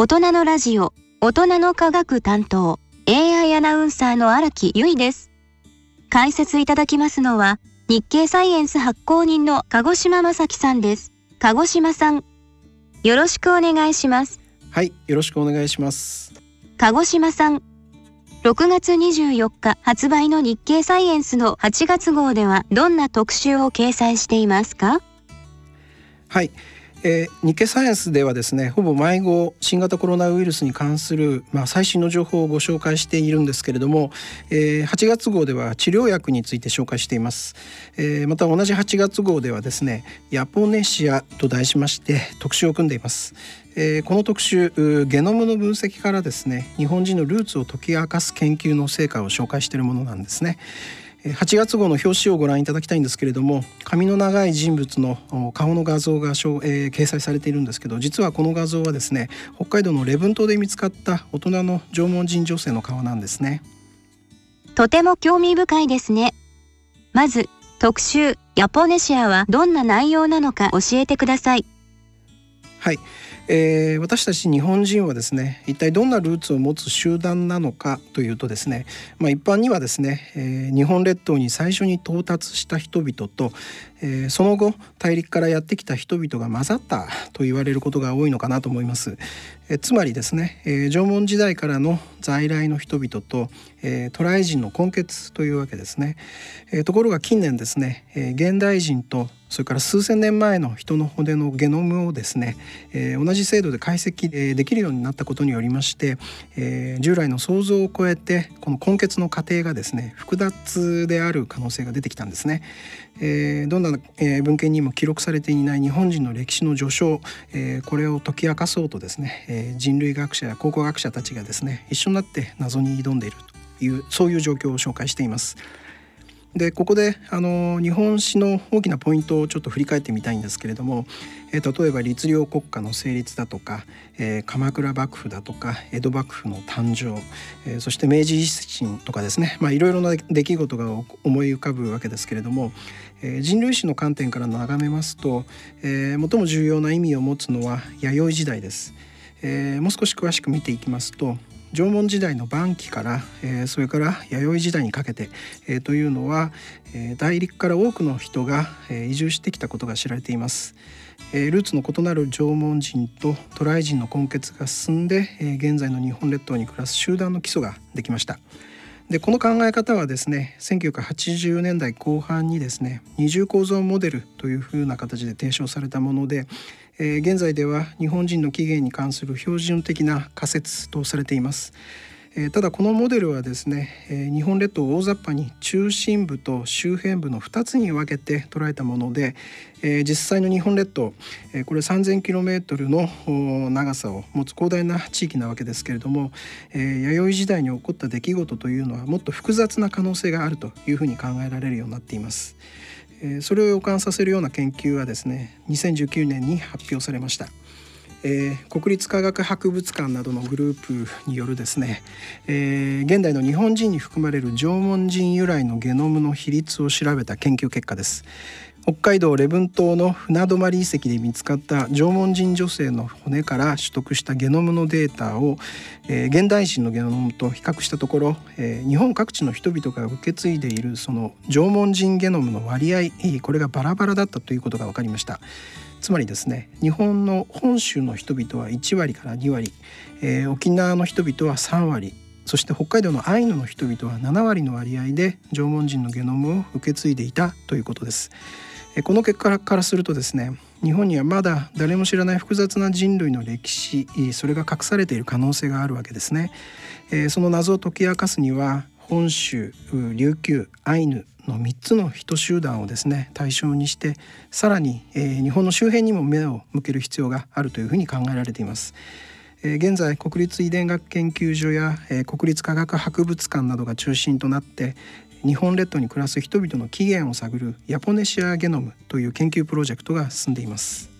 大人のラジオ、大人の科学担当、AI アナウンサーの荒木由衣です。解説いただきますのは、日経サイエンス発行人の鹿児島正樹さんです。鹿児島さん、よろしくお願いします。はい、よろしくお願いします。鹿児島さん、6月24日発売の日経サイエンスの8月号ではどんな特集を掲載していますか？はい、えー、日経サイエンスではですねほぼ毎号新型コロナウイルスに関する、まあ、最新の情報をご紹介しているんですけれども、えー、8月号では治療薬について紹介しています、えー、また同じ8月号ではですねヤポネシアと題しまして特集を組んでいます、えー、この特集ゲノムの分析からですね日本人のルーツを解き明かす研究の成果を紹介しているものなんですね。8月号の表紙をご覧いただきたいんですけれども髪の長い人物の顔の画像が、えー、掲載されているんですけど実はこの画像はですね北海道の礼文島で見つかった大人の縄文人女性の顔なんですね。とても興味深いですね。まず特集ヤポネシアはどんな内容なのか教えてください。はいえー、私たち日本人はですね一体どんなルーツを持つ集団なのかというとですね、まあ、一般にはですね、えー、日本列島に最初に到達した人々と、えー、その後大陸からやってきた人々が混ざったと言われることが多いのかなと思います。えつまりですね、え縄文時代からの在来の人々と、え渡来人の根血というわけですね。えところが近年ですね、え現代人とそれから数千年前の人の骨のゲノムをですね、えー、同じ精度で解析できるようになったことによりまして、えー、従来の想像を超えてこの根血の過程がですね複雑である可能性が出てきたんですね。えー、どんな、え、文献にも記録されていない日本人の歴史の序章、えー、これを解き明かそうとですね、えー、人類学者や考古学者たちがですね一緒になって謎に挑んでいるというそういう状況を紹介しています。でここであの日本史の大きなポイントをちょっと振り返ってみたいんですけれども、えー、例えば律令国家の成立だとか、えー、鎌倉幕府だとか江戸幕府の誕生、えー、そして明治維新とかですね、いろいろな出来事が思い浮かぶわけですけれども、えー、人類史の観点から眺めますと、えー、最も重要な意味を持つのは弥生時代です。えー、もう少し詳しく見ていきますと縄文時代の晩期から、えー、それから弥生時代にかけて、えー、というのは、えー、大陸から多くの人が、えー、移住してきたことが知られています。えー、ルーツの異なる縄文人と渡来人の根血が進んで、えー、現在の日本列島に暮らす集団の基礎ができました。でこの考え方はですね1980年代後半にですね二重構造モデルというふうな形で提唱されたもので、えー、現在では日本人の起源に関する標準的な仮説とされています。えー、ただこのモデルはですね、えー、日本列島を大雑把に中心部と周辺部の2つに分けて捉えたもので、えー、実際の日本列島、えこれ 3,000km の長さを持つ広大な地域なわけですけれども、え弥生時代に起こった出来事というのはもっと複雑な可能性があるというふうに考えられるようになっています。えそれを予感させるような研究はですね2019年に発表されました。えー、国立科学博物館などのグループによるですね、えー、現代の日本人に含まれる縄文人由来のゲノムの比率を調べた研究結果です北海道礼文島の船泊遺跡で見つかった縄文人女性の骨から取得したゲノムのデータを、えー、現代人のゲノムと比較したところ、えー、日本各地の人々が受け継いでいるその縄文人ゲノムの割合これがバラバラだったということが分かりましたつまりですね日本の本州の人々は1割から2割、えー、沖縄の人々は3割そして北海道のアイヌの人々は7割の割合で縄文人のゲノムを受け継いでいたということです。この結果からするとですね日本にはまだ誰も知らない複雑な人類の歴史それが隠されている可能性があるわけですね。その謎を解き明かすには本州琉球アイヌの3つの人集団をですね対象にしてさらに、日本の周辺にも目を向ける必要があるというふうに考えられています。現在国立遺伝学研究所や、国立科学博物館などが中心となって日本列島に暮らす人々の起源を探るヤポネシアゲノムという研究プロジェクトが進んでいます。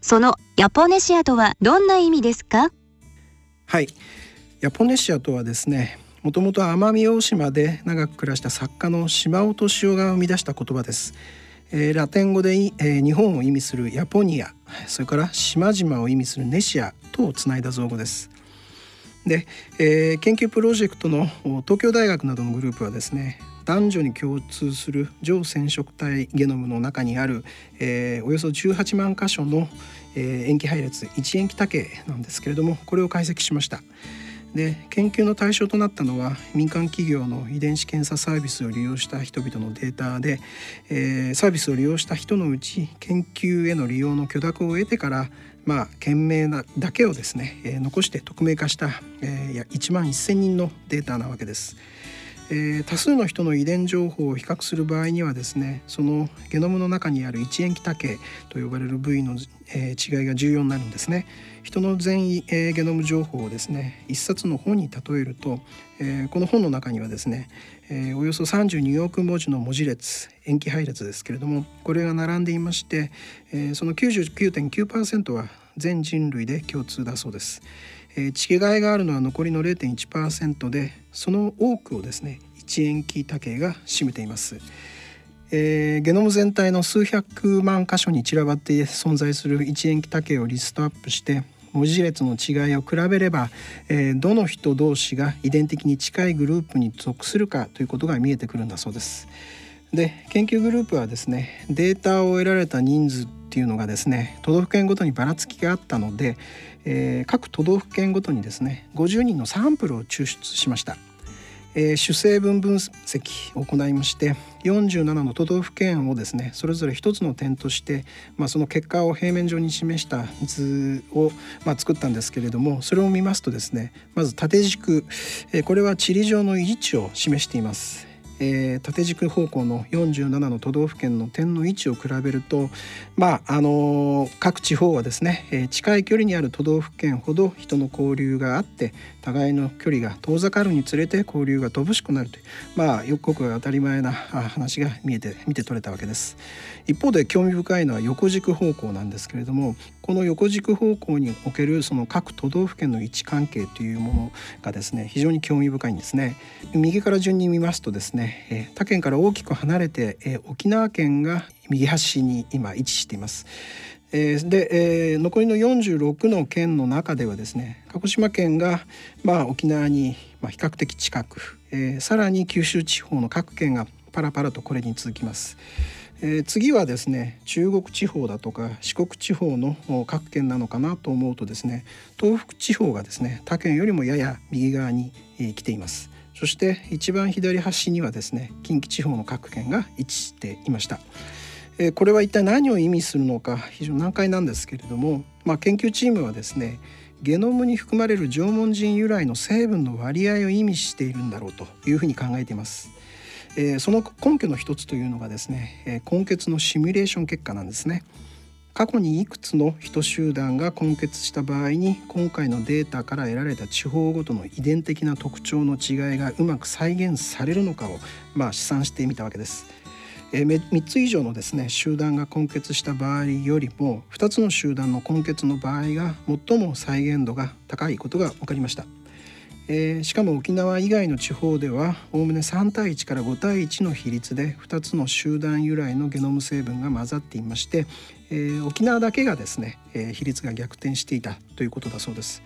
そのヤポネシアとはどんな意味ですか？はい。ヤポネシアとはですねもともと奄美大島で長く暮らした作家の島尾敏夫が生み出した言葉です。えー、ラテン語で、えー、日本を意味するヤポニアそれから島々を意味するネシアとをつないだ造語です。で、えー、研究プロジェクトの東京大学などのグループはですね男女に共通する上染色体ゲノムの中にある、えー、およそ18万箇所の、えー、塩基配列1塩基多形なんですけれどもこれを解析しました。で研究の対象となったのは民間企業の遺伝子検査サービスを利用した人々のデータで、えー、サービスを利用した人のうち研究への利用の許諾を得てからまあ件名なだけをですね、えー、残して匿名化した、えー、1万1,000人のデータなわけです。えー、多数の人の遺伝情報を比較する場合にはですねそのゲノムの中にある一塩基多形と呼ばれる部位の、えー、違いが重要になるんですね人の全、えー、ゲノム情報をですね一冊の本に例えると、えー、この本の中にはですね、えー、およそ32億文字の文字列塩基配列ですけれどもこれが並んでいまして、えー、その99.9%は全人類で共通だそうです。えー、違いがあるのは残りの0.1%でその多くをですね一塩基多形が占めています。えー、ゲノム全体の数百万箇所に散らばって存在する一塩基多形をリストアップして文字列の違いを比べれば、えー、どの人同士が遺伝的に近いグループに属するかということが見えてくるんだそうです。で研究グループはですねデータを得られた人数っていうのがですね都道府県ごとにばらつきがあったので、えー、各都道府県ごとにですね50人のサンプルを抽出しました。えー、主成分分析を行いまして47の都道府県をですねそれぞれ一つの点として、まあ、その結果を平面上に示した図を、まあ、作ったんですけれどもそれを見ますとですねまず縦軸、えー、これは地理上の位置を示しています。えー、縦軸方向の47の都道府県の点の位置を比べると、まああのー、各地方はですね、えー、近い距離にある都道府県ほど人の交流があって互いの距離が遠ざかるにつれて交流が乏しくなるというまあよくごく当たり前な話が見えて見て取れたわけです。一方で興味深いのは横軸方向なんですけれどもこの横軸方向におけるその各都道府県の位置関係というものがですね非常に興味深いんですね。右から順に見ますとですね、他県から大きく離れて、沖縄県が右端に今位置しています。で、残りの46の県の中ではですね鹿児島県が、まあ、沖縄に、比較的近く、えー、さらに九州地方の各県がパラパラとこれに続きます。えー、次はですね中国地方だとか四国地方の各県なのかなと思うとですね東北地方がですね他県よりもやや右側に、えー、来ています。そして一番左端にはですね近畿地方の各県が位置していました、えー、これは一体何を意味するのか非常に難解なんですけれども、まあ、研究チームはですねゲノムに含まれる縄文人由来の成分の割合を意味しているんだろうというふうに考えています。えー、その根拠の一つというのがですね、えー、根血のシミュレーション結果なんですね。過去にいくつの人集団が根結した場合に今回のデータから得られた地方ごとの遺伝的な特徴の違いがうまく再現されるのかを、まあ、試算してみたわけです。えー、3つ以上のですね集団が根結した場合よりも2つの集団の根結の場合が最も再現度が高いことが分かりました。えー、しかも沖縄以外の地方ではおおむね3対1から5対1の比率で2つの集団由来のゲノム成分が混ざっていまして、えー、沖縄だけがですね、えー、比率が逆転していたということだそうです。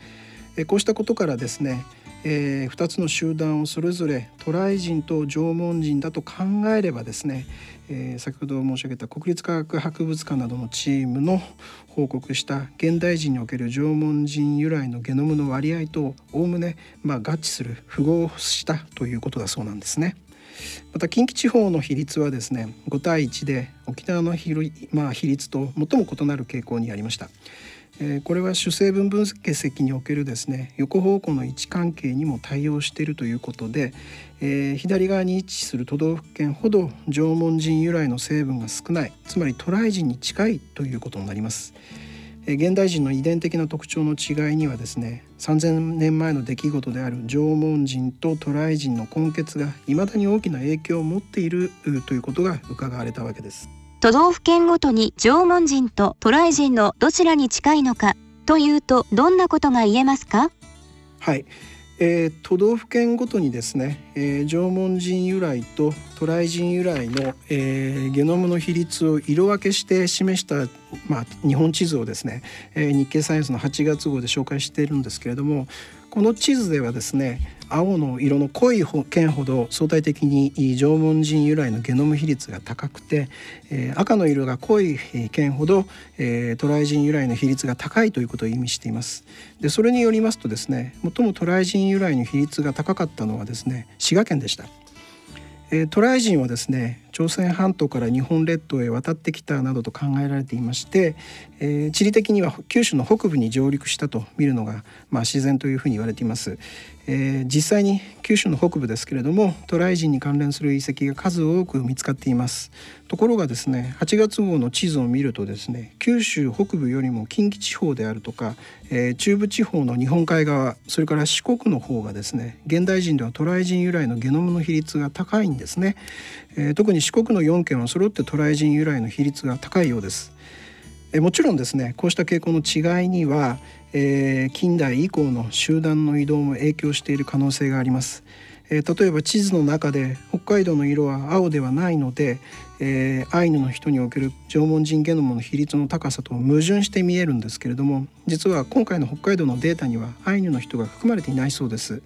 こうしたことからですね、えー、2つの集団をそれぞれ渡来人と縄文人だと考えればですね、えー、先ほど申し上げた国立科学博物館などのチームの報告した現代人における縄文人由来のゲノムの割合とおおむね、まあ、合致する符合したということだそうなんですね。また近畿地方の比率はですね5対1で沖縄の比,、まあ、比率と最も異なる傾向にありました。えこれは主成分分析におけるですね横方向の位置関係にも対応しているということで、えー、左側に位置する都道府県ほど縄文人由来の成分が少ないつまり渡来人に近いということになります。現代人の遺伝的な特徴の違いにはですね3,000年前の出来事である縄文人と渡来人の根血が未だに大きな影響を持っているということが伺われたわけです。都道府県ごとに縄文人と渡来人のどちらに近いのかというとどんなことが言えますか？はい、えー、都道府県ごとにですね、えー、縄文人由来と渡来人由来の、えー、ゲノムの比率を色分けして示した、まあ、日本地図をですね、えー、日経サイエンスの8月号で紹介しているんですけれどもこの地図ではですね青の色の濃い県ほど相対的に縄文人由来のゲノム比率が高くて、えー、赤の色が濃い県ほど、えー、渡来人由来の比率が高いということを意味しています。でそれによりますとですね最も渡来人由来の比率が高かったのはですね滋賀県でした。えー、渡来人はですね朝鮮半島から日本列島へ渡ってきたなどと考えられていまして、えー、地理的には九州の北部に上陸したと見るのが、まあ、自然というふうに言われています、えー、実際に九州の北部ですけれども渡来人に関連する遺跡が数多く見つかっていますところがですね8月号の地図を見るとですね九州北部よりも近畿地方であるとか、えー、中部地方の日本海側それから四国の方がですね現代人では渡来人由来のゲノムの比率が高いんですね、えー、特に四国の4県は揃って渡来人由来の比率が高いようです。えもちろんですねこうした傾向の違いには、えー、近代以降の集団の移動も影響している可能性があります。えー、例えば地図の中で北海道の色は青ではないので、えー、アイヌの人における縄文人ゲノムの比率の高さと矛盾して見えるんですけれども実は今回の北海道のデータにはアイヌの人が含まれていないそうです。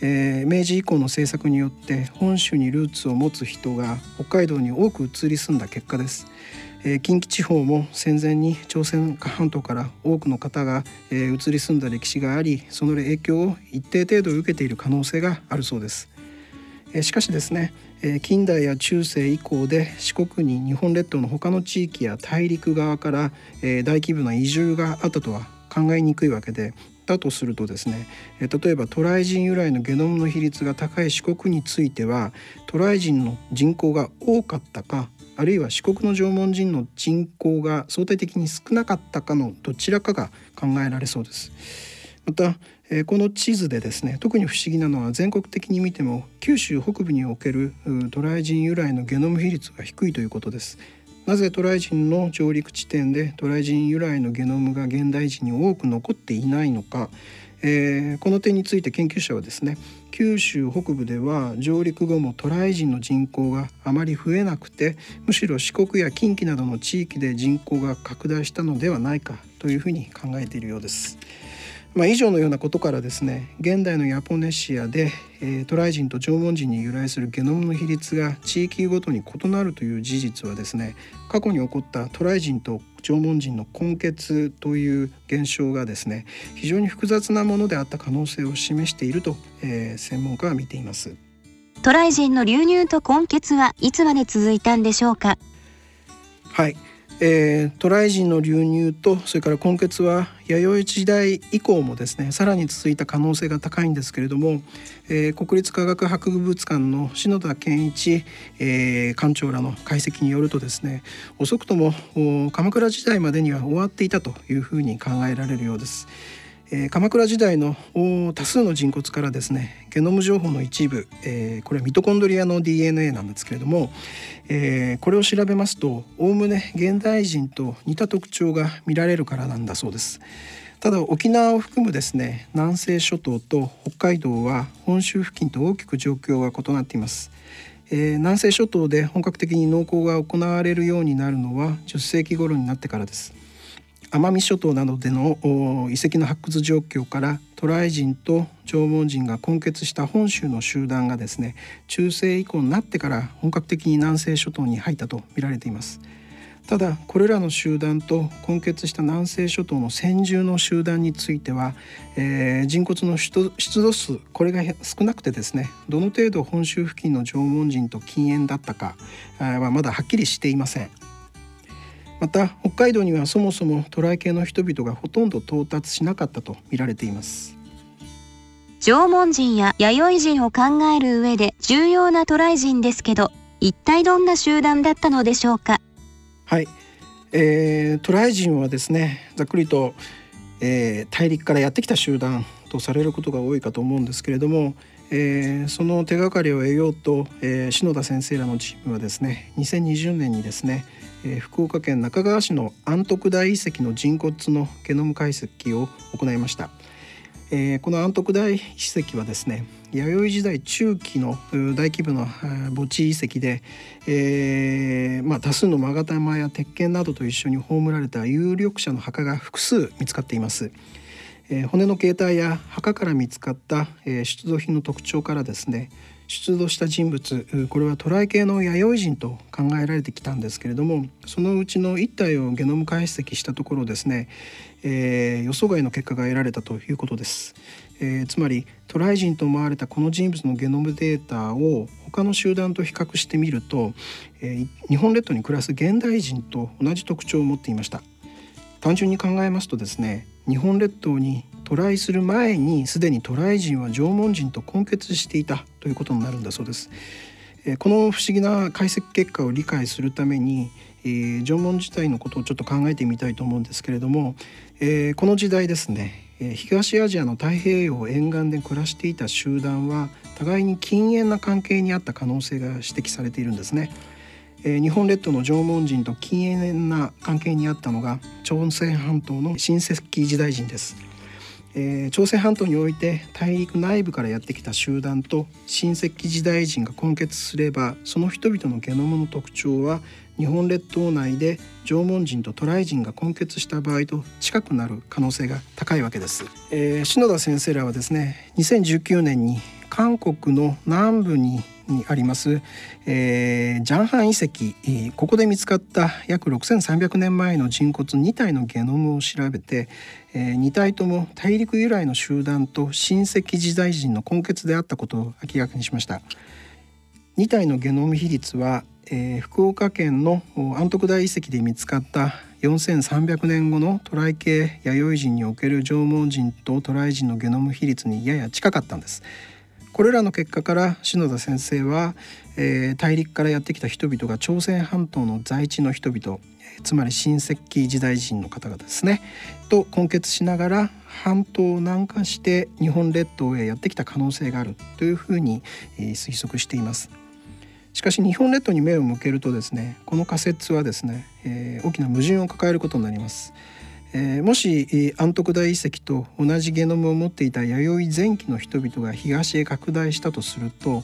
えー、明治以降の政策によって本州にルーツを持つ人が北海道に多く移り住んだ結果です。え、近畿地方も戦前に朝鮮半島から多くの方が、え、移り住んだ歴史がありその影響を一定程度受けている可能性があるそうです。え、しかしですね、え、近代や中世以降で四国に日本列島の他の地域や大陸側から、え、大規模な移住があったとは考えにくいわけでだとするとですね例えば渡来人由来のゲノムの比率が高い四国については渡来人の人口が多かったかあるいは四国の縄文人の人口が相対的に少なかったかのどちらかが考えられそうです。またえこの地図でですね特に不思議なのは全国的に見ても九州北部における渡来人由来のゲノム比率が低いということです。なぜ渡来人の上陸地点で渡来人由来のゲノムが現代人に多く残っていないのか、えー、この点について研究者はですね九州北部では上陸後も渡来人の人口があまり増えなくてむしろ四国や近畿などの地域で人口が拡大したのではないかというふうに考えているようです。まあ、以上のようなことからですね現代のヤポネシアで、えー、渡来人と縄文人に由来するゲノムの比率が地域ごとに異なるという事実はですね過去に起こった渡来人と縄文人の根結という現象がですね非常に複雑なものであった可能性を示していると、えー、専門家は見ています。渡来人の流入と根結はいつまで続いたんでしょうか？はいえー、渡来人の流入とそれから根血は弥生時代以降もですねさらに続いた可能性が高いんですけれども、えー、国立科学博物館の篠田健一、えー、館長らの解析によるとですね遅くとも鎌倉時代までには終わっていたというふうに考えられるようです。えー、鎌倉時代の多数の人骨からですねゲノム情報の一部、えー、これはミトコンドリアの DNA なんですけれども、えー、これを調べますとおおむね現代人と似た特徴が見られるからなんだそうです。ただ沖縄を含むですね南西諸島と北海道は本州付近と大きく状況が異なっています。えー、南西諸島で本格的に農耕が行われるようになるのは10世紀頃になってからです。奄美諸島などでの遺跡の発掘状況から渡来人と縄文人が根結した本州の集団がですね中世以降になってから本格的に南西諸島に入ったと見られています。ただこれらの集団と根結した南西諸島の先住の集団については、えー、人骨の出土数これが少なくてですねどの程度本州付近の縄文人と禁煙だったかはまだはっきりしていません。また北海道にはそもそも渡来系の人々がほとんど到達しなかったと見られています。縄文人や弥生人を考える上で重要な渡来人ですけど一体どんな集団だったのでしょうか？はい、えー、渡来人はですねざっくりと、えー、大陸からやってきた集団とされることが多いかと思うんですけれども、えー、その手がかりを得ようと、えー、篠田先生らのチームはですね2020年にですねえー、福岡県中川市の安徳大遺跡の人骨のゲノム解析を行いました、えー、この安徳大遺跡はですね弥生時代中期の大規模な墓地遺跡で、えーまあ、多数の勾玉や鉄剣などと一緒に葬られた有力者の墓が複数見つかっています。えー、骨の形態や墓から見つかった、えー、出土品の特徴からですね出土した人物これは渡来系の弥生人と考えられてきたんですけれどもそのうちの1体をゲノム解析したところですね、えー、予想外の結果が得られたということです、えー、つまり渡来人と思われたこの人物のゲノムデータを他の集団と比較してみると、えー、日本列島に暮らす現代人と同じ特徴を持っていました。単純に考えますとですね日本列島に渡来する前にすでに渡来人は縄文人と根結していたということになるんだそうです。この不思議な解析結果を理解するために、えー、縄文時代のことをちょっと考えてみたいと思うんですけれども、えー、この時代ですね東アジアの太平洋沿岸で暮らしていた集団は互いに禁煙な関係にあった可能性が指摘されているんですね。え日本列島の縄文人と禁煙な関係にあったのが朝鮮半島の新石器時代人です。えー、朝鮮半島において大陸内部からやってきた集団と新石器時代人が根結すればその人々のゲノムの特徴は日本列島内で縄文人と渡来人が根結した場合と近くなる可能性が高いわけです、えー、篠田先生らはですね2019年に韓国の南部ににあります、えー、ジャンハン遺跡。ここで見つかった約6300年前の人骨2体のゲノムを調べて、えー、2体とも大陸由来の集団と新石器時代人の根結であったことを明らかにしました。2体のゲノム比率は、えー、福岡県の安徳大遺跡で見つかった4300年後の渡来系弥生人における縄文人と渡来人のゲノム比率にやや近かったんです。これらの結果から篠田先生は、えー、大陸からやってきた人々が朝鮮半島の在地の人々つまり新石器時代人の方々ですねと根結しながら半島を南下して日本列島へやってきた可能性があるというふうに、え、推測しています。しかし日本列島に目を向けるとですねこの仮説はですね、えー、大きな矛盾を抱えることになります。えー、もし安徳大遺跡と同じゲノムを持っていた弥生前期の人々が東へ拡大したとすると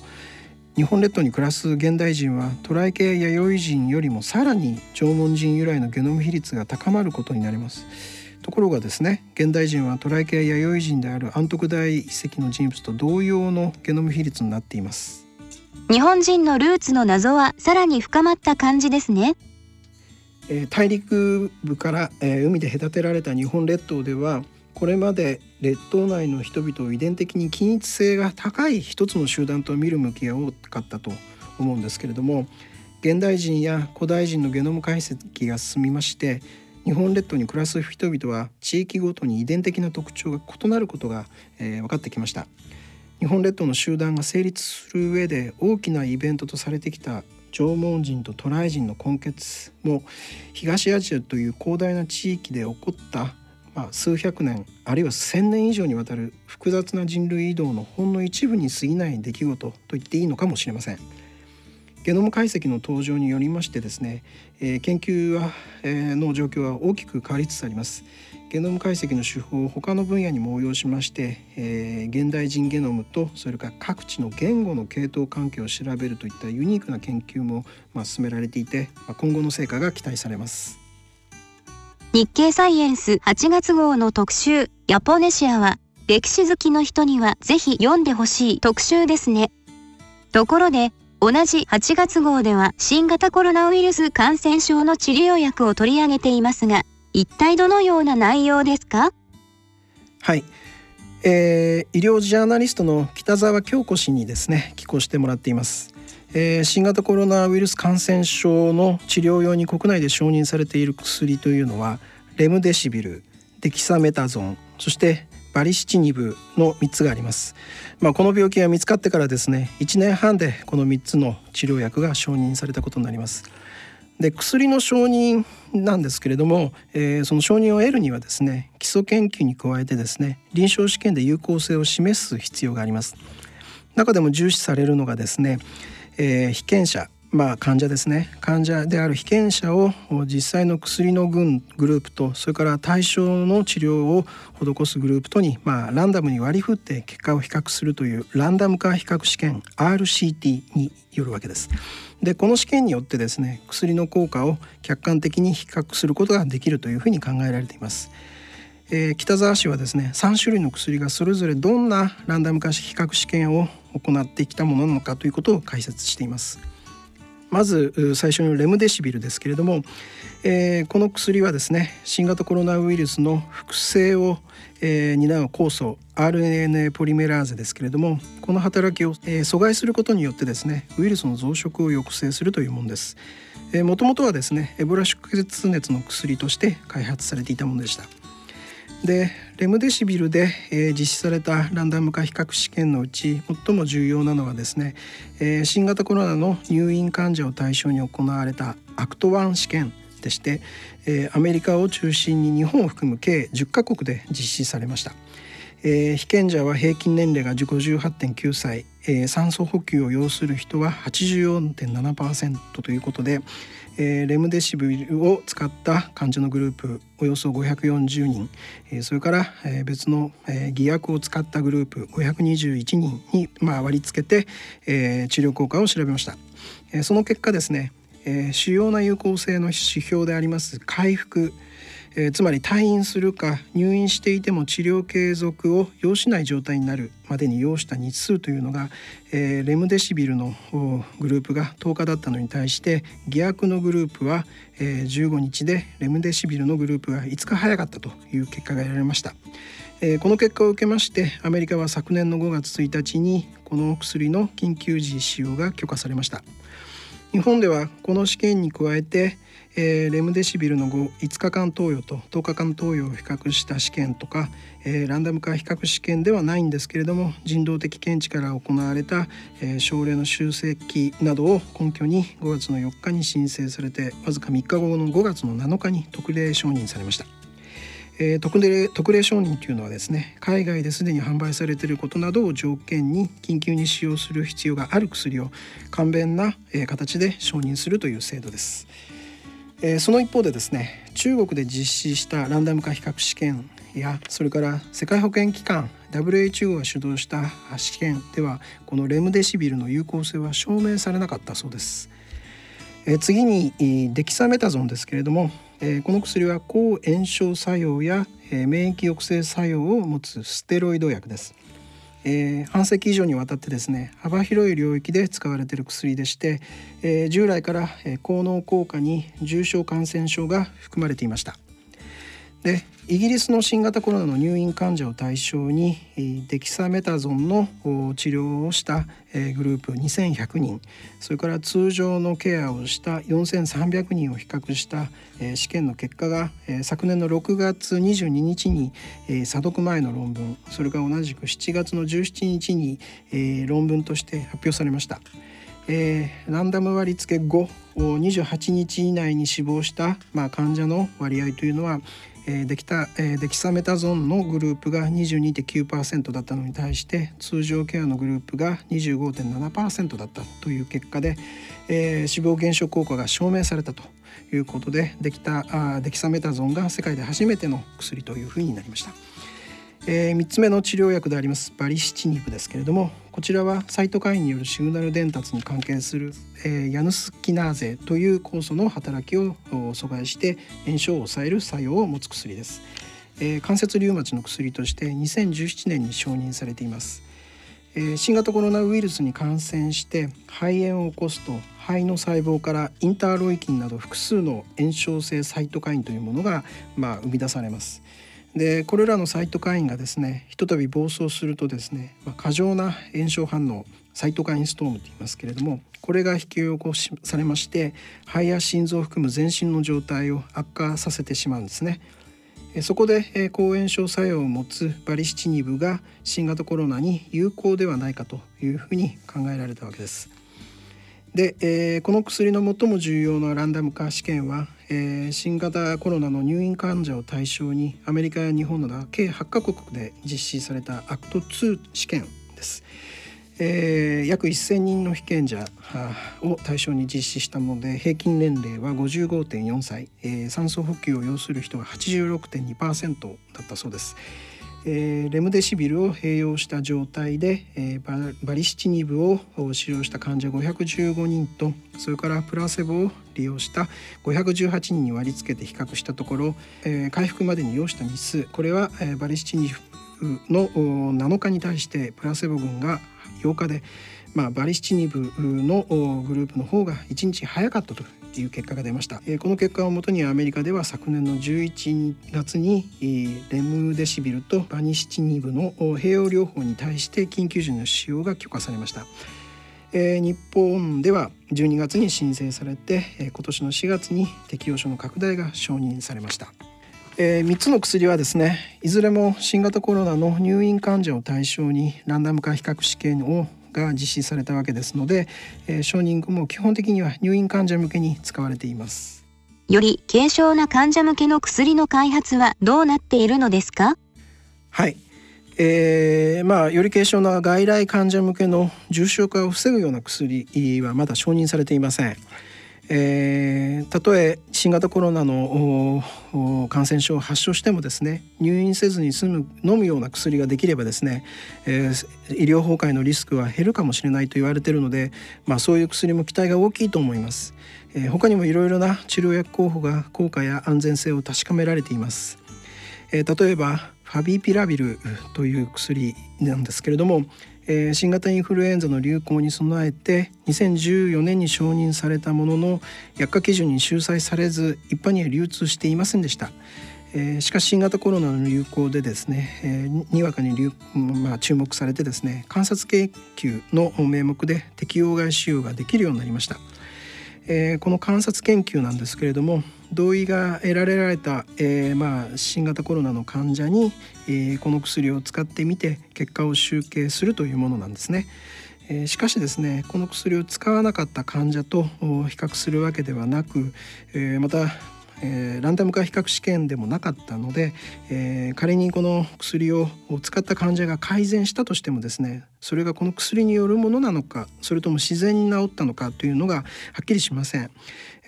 日本列島に暮らす現代人は渡来系弥生人よりもさらに縄文人由来のゲノム比率が高まることになります。ところがですね現代人は渡来系弥生人である安徳大遺跡の人物と同様のゲノム比率になっています日本人のルーツの謎はさらに深まった感じですねえ大陸部から、え海で隔てられた日本列島ではこれまで列島内の人々を遺伝的に均一性が高い一つの集団と見る向きが多かったと思うんですけれども現代人や古代人のゲノム解析が進みまして日本列島に暮らす人々は地域ごとに遺伝的な特徴が異なることが、えー、分かってきました。日本列島の集団が成立する上で大きなイベントとされてきた縄文人と渡来人の根血も東アジアという広大な地域で起こった、まあ、数百年あるいは1,000年以上にわたる複雑な人類移動のほんの一部に過ぎない出来事と言っていいのかもしれません。ゲノム解析の登場によりましてですね、えー、研究は、えー、の状況は大きく変わりつつあります。ゲノム解析の手法を他の分野にも応用しまして、えー、現代人ゲノムとそれから各地の言語の系統関係を調べるといったユニークな研究も、まあ、進められていて、まあ、今後の成果が期待されます日経サイエンス8月号の特集ヤポネシアは歴史好きの人にはぜひ読んでほしい特集ですねところで同じ8月号では新型コロナウイルス感染症の治療薬を取り上げていますが一体どのような内容ですか？はい、えー、医療ジャーナリストの北澤京子氏にですね寄稿してもらっています、えー、新型コロナウイルス感染症の治療用に国内で承認されている薬というのはレムデシビルデキサメタゾンそしてバリシチニブの3つがあります、まあ、この病気が見つかってからですね1年半でこの3つの治療薬が承認されたことになります。で薬の承認なんですけれども、えー、その承認を得るにはですね基礎研究に加えてですね臨床試験で有効性を示す必要があります。中でも重視されるのがですね、えー、被験者まあ、患者ですね患者である被験者を実際の薬の群グループとそれから対象の治療を施すグループとに、まあ、ランダムに割り振って結果を比較するというランダム化比較試験 RCT によるわけです。でこの試験によってですね薬の効果を客観的に比較することができるというふうに考えられています。えー、北沢氏はですね3種類の薬がそれぞれどんなランダム化比較試験を行ってきたものなのかということを解説しています。まず最初にレムデシビルですけれども、えー、この薬はですね新型コロナウイルスの複製を、えー、担う酵素 RNA ポリメラーゼですけれどもこの働きを、えー、阻害することによってですねウイルスの増殖を抑制するというものです。もともとはですねエボラ出血熱の薬として開発されていたものでした。でレムデシビルで、えー、実施されたランダム化比較試験のうち最も重要なのはですね、えー、新型コロナの入院患者を対象に行われた ACTT 1試験でして、えー、アメリカを中心に日本を含む計10カ国で実施されました。えー、被験者は平均年齢が58.9歳、えー、酸素補給を要する人は84.7%ということで、えー、レムデシブルを使った患者のグループおよそ540人、えー、それから、えー、別の、えー、偽薬を使ったグループ521人に、まあ、割り付けて、えー、治療効果を調べました、えー、その結果ですね、えー、主要な有効性の指標であります回復。えー、つまり退院するか入院していても治療継続を要しない状態になるまでに要した日数というのが、えー、レムデシビルのグループが10日だったのに対して偽薬のグループは、えー、15日でレムデシビルのグループが5日早かったという結果が得られました。この結果を受けましてアメリカは昨年の5月1日にこの薬の緊急時使用が許可されました。日本ではこの試験に加えて、えー、レムデシビルの 5, 5日間投与と10日間投与を比較した試験とか、えー、ランダム化比較試験ではないんですけれども人道的見地から行われた、えー、症例の修正期などを根拠に5月の4日に申請されてわずか3日後の5月の7日に特例承認されました。えー、特例特例承認というのはですね海外ですでに販売されていることなどを条件に緊急に使用する必要がある薬を簡便な、えー、形で承認するという制度です。えー、その一方でですね中国で実施したランダム化比較試験やそれから世界保健機関 WHO が主導した試験ではこのレムデシビルの有効性は証明されなかったそうです。え次にデキサメタゾンですけれどもえー、この薬は抗炎症作用や、えー、免疫抑制作用を持つステロイド薬です。えー、半世紀以上にわたってですね幅広い領域で使われている薬でして、えー、従来から、えー、効能効果に重症感染症が含まれていました。でイギリスの新型コロナの入院患者を対象にデキサメタゾンの治療をしたグループ2100人それから通常のケアをした4300人を比較した試験の結果が昨年の6月22日に査読前の論文それから同じく7月の17日に論文として発表されました。えー、ランダム割付後28日以内に死亡した、まあ、患者の割合というのはえできた、えデキサメタゾンのグループが22.9%だったのに対して通常ケアのグループが25.7%だったという結果で、えー、死亡減少効果が証明されたということでできたあデキサメタゾンが世界で初めての薬というふうになりました。え、3つ目の治療薬でありますバリシチニブですけれどもこちらはサイトカインによるシグナル伝達に関係する、えー、ヤヌスキナーゼという酵素の働きを阻害して炎症を抑える作用を持つ薬です、えー、関節リウマチの薬として2017年に承認されています、えー、新型コロナウイルスに感染して肺炎を起こすと肺の細胞からインターロイキンなど複数の炎症性サイトカインというものが、まあ、生み出されます。でこれらのサイトカインがですねひとたび暴走するとですね、まあ、過剰な炎症反応サイトカインストームと言いますけれどもこれが引き起こしされまして肺や心臓を含む全身の状態を悪化させてしまうんですね。そこで抗炎症作用を持つバリシチニブが新型コロナに有効ではないかというふうに考えられたわけです。で、えー、この薬の最も重要なランダム化試験は、えー、新型コロナの入院患者を対象にアメリカや日本など計8カ国で実施された ACTT 2試験です。えー、約1,000人の被験者を対象に実施したもので平均年齢は55.4歳、えー、酸素補給を要する人が86.2%だったそうです。えー、レムデシビルを併用した状態で、えー、バリシチニブを使用した患者515人とそれからプラセボを利用した518人に割り付けて比較したところ、えー、回復までに要した日数。これは、えー、バリシチニブの7日に対してプラセボ群が8日で、まあ、バリシチニブのグループの方が1日早かったと。っていう結果が出ました、えこの結果をもとにアメリカでは昨年の11月にレムデシビルとバニシチニブの併用療法に対して緊急時の使用が許可されました。えー、日本では12月に申請されて、えー、今年の4月に適用書の拡大が承認されました、えー、3つの薬はですねいずれも新型コロナの入院患者を対象にランダム化比較試験をが実施されたわけですので、えー、承認後も基本的には入院患者向けに使われています。より軽症な患者向けの薬の開発はどうなっているのですか？はい、えー、まあより軽症な外来患者向けの重症化を防ぐような薬はまだ承認されていません。えー、たとえ新型コロナの感染症を発症してもですね入院せずに済む飲むような薬ができればですね、えー、医療崩壊のリスクは減るかもしれないと言われているので、まあ、そういう薬も期待が大きいと思います、えー、他にもいろいろな治療薬候補が効果や安全性を確かめられています、えー、例えばファビピラビルという薬なんですけれどもえー、新型インフルエンザの流行に備えて2014年に承認されたものの薬価基準に収載されず一般には流通していませんでした。えー、しかし新型コロナの流行でですね、えー、にわかに流、まあ、注目されてですね観察研究の名目で適用外使用ができるようになりました。えー、この観察研究なんですけれども同意が得られられた、えー、まあ、新型コロナの患者に、えー、この薬を使ってみて結果を集計するというものなんですね。えしかしですねこの薬を使わなかった患者と比較するわけではなく、えまたえー、ランダム化比較試験でもなかったので、えー、仮にこの薬を使った患者が改善したとしてもですねそれがこの薬によるものなのかそれとも自然に治ったのかというのがはっきりしません。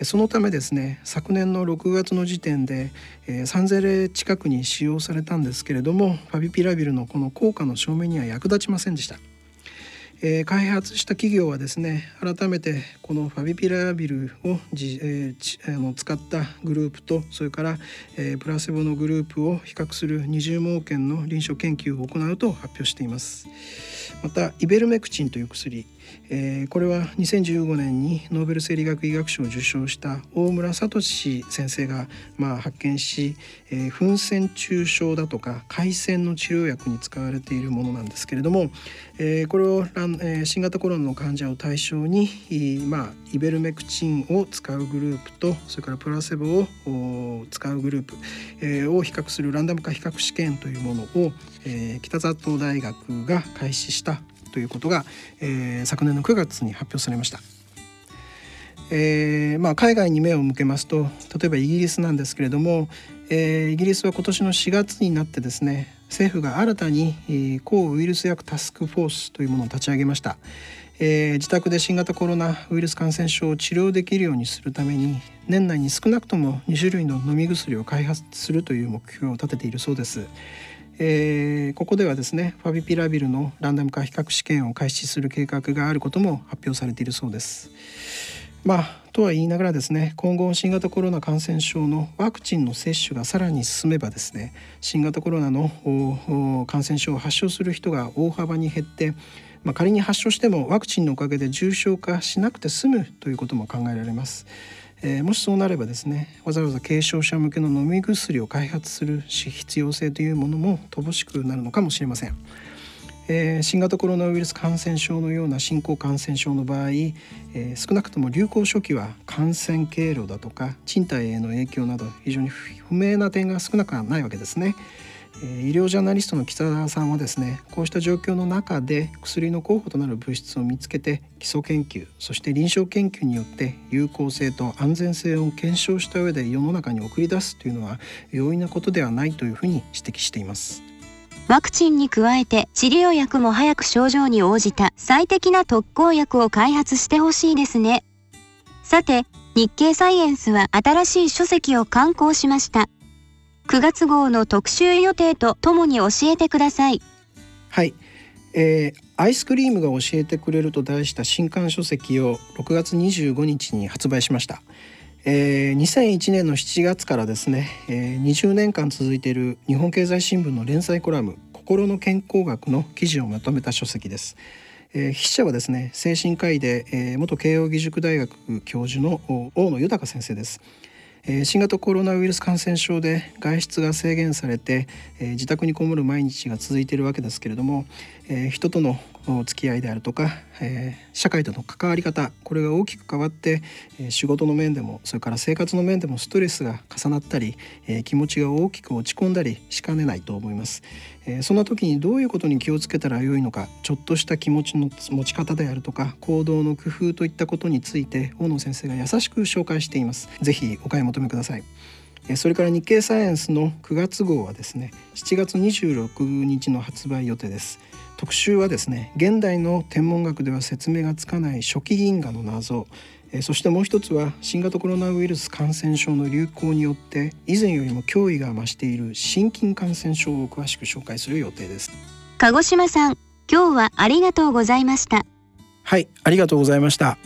そのためですね昨年の6月の時点で、えー、3000例近くに使用されたんですけれどもファビピラビルのこの効果の証明には役立ちませんでした。えー、開発した企業はですね改めてこのファビピラビルをじ、えー、あの使ったグループとそれから、えー、プラセボのグループを比較する二重盲検の臨床研究を行うと発表しています。またイベルメクチンという薬えー、これは2015年にノーベル生理学医学賞を受賞した大村聡先生が、まあ、発見し、えー、噴栓中症だとか回線の治療薬に使われているものなんですけれども、えー、これを、えー、新型コロナの患者を対象に、まあ、イベルメクチンを使うグループとそれからプラセボを使うグループ、えー、を比較するランダム化比較試験というものを、えー、北里大学が開始したということが、えー、昨年の9月に発表されました。えーまあ、海外に目を向けますと例えばイギリスなんですけれども、えー、イギリスは今年の4月になってですね政府が新たに、えー、抗ウイルス薬タスクフォースというものを立ち上げました、えー、自宅で新型コロナウイルス感染症を治療できるようにするために年内に少なくとも2種類の飲み薬を開発するという目標を立てているそうですえー、ここではですねファビピラビルのランダム化比較試験を開始する計画があることも発表されているそうです。まあとは言いながらですね今後新型コロナ感染症のワクチンの接種がさらに進めばですね新型コロナの感染症を発症する人が大幅に減って、まあ、仮に発症してもワクチンのおかげで重症化しなくて済むということも考えられます。えー、もしそうなればですねわざわざ軽症者向けの飲み薬を開発する必要性というものも乏しくなるのかもしれません。えー、新型コロナウイルス感染症のような新興感染症の場合、えー、少なくとも流行初期は感染経路だとか賃貸への影響など非常に不明な点が少なくはないわけですね。医療ジャーナリストの北澤さんはですねこうした状況の中で薬の候補となる物質を見つけて基礎研究そして臨床研究によって有効性と安全性を検証した上で世の中に送り出すというのは容易なことではないというふうに指摘していますワクチンに加えて治療薬も早く症状に応じた最適な特効薬を開発してほしいですね。さて、日経サイエンスは新しい書籍を刊行しました。9月号の特集予定とともに教えてください。はい、えー、アイスクリームが教えてくれると題した新刊書籍を6月25日に発売しました。えー、2001年の7月からですね、えー、20年間続いている日本経済新聞の連載コラム「心の健康学」の記事をまとめた書籍です。えー、筆者はですね精神科医で、えー、元慶應義塾大学教授の大野豊先生です。え、新型コロナウイルス感染症で外出が制限されて、え、自宅にこもる毎日が続いているわけですけれども、えー、人との付き合いであるとか、えー、社会との関わり方これが大きく変わって、えー、仕事の面でもそれから生活の面でもストレスが重なったり、えー、気持ちが大きく落ち込んだりしかねないと思います、えー、そんな時にどういうことに気をつけたらよいのかちょっとした気持ちの持ち方であるとか行動の工夫といったことについて大野先生が優しく紹介しています。ぜひお買い求めください。それから日経サイエンスの9月号はですね7月26日の発売予定です。特集はですね現代の天文学では説明がつかない初期銀河の謎。そしてもう一つは新型コロナウイルス感染症の流行によって以前よりも脅威が増している心筋感染症を詳しく紹介する予定です。鹿児島さん今日はありがとうございました。はいありがとうございました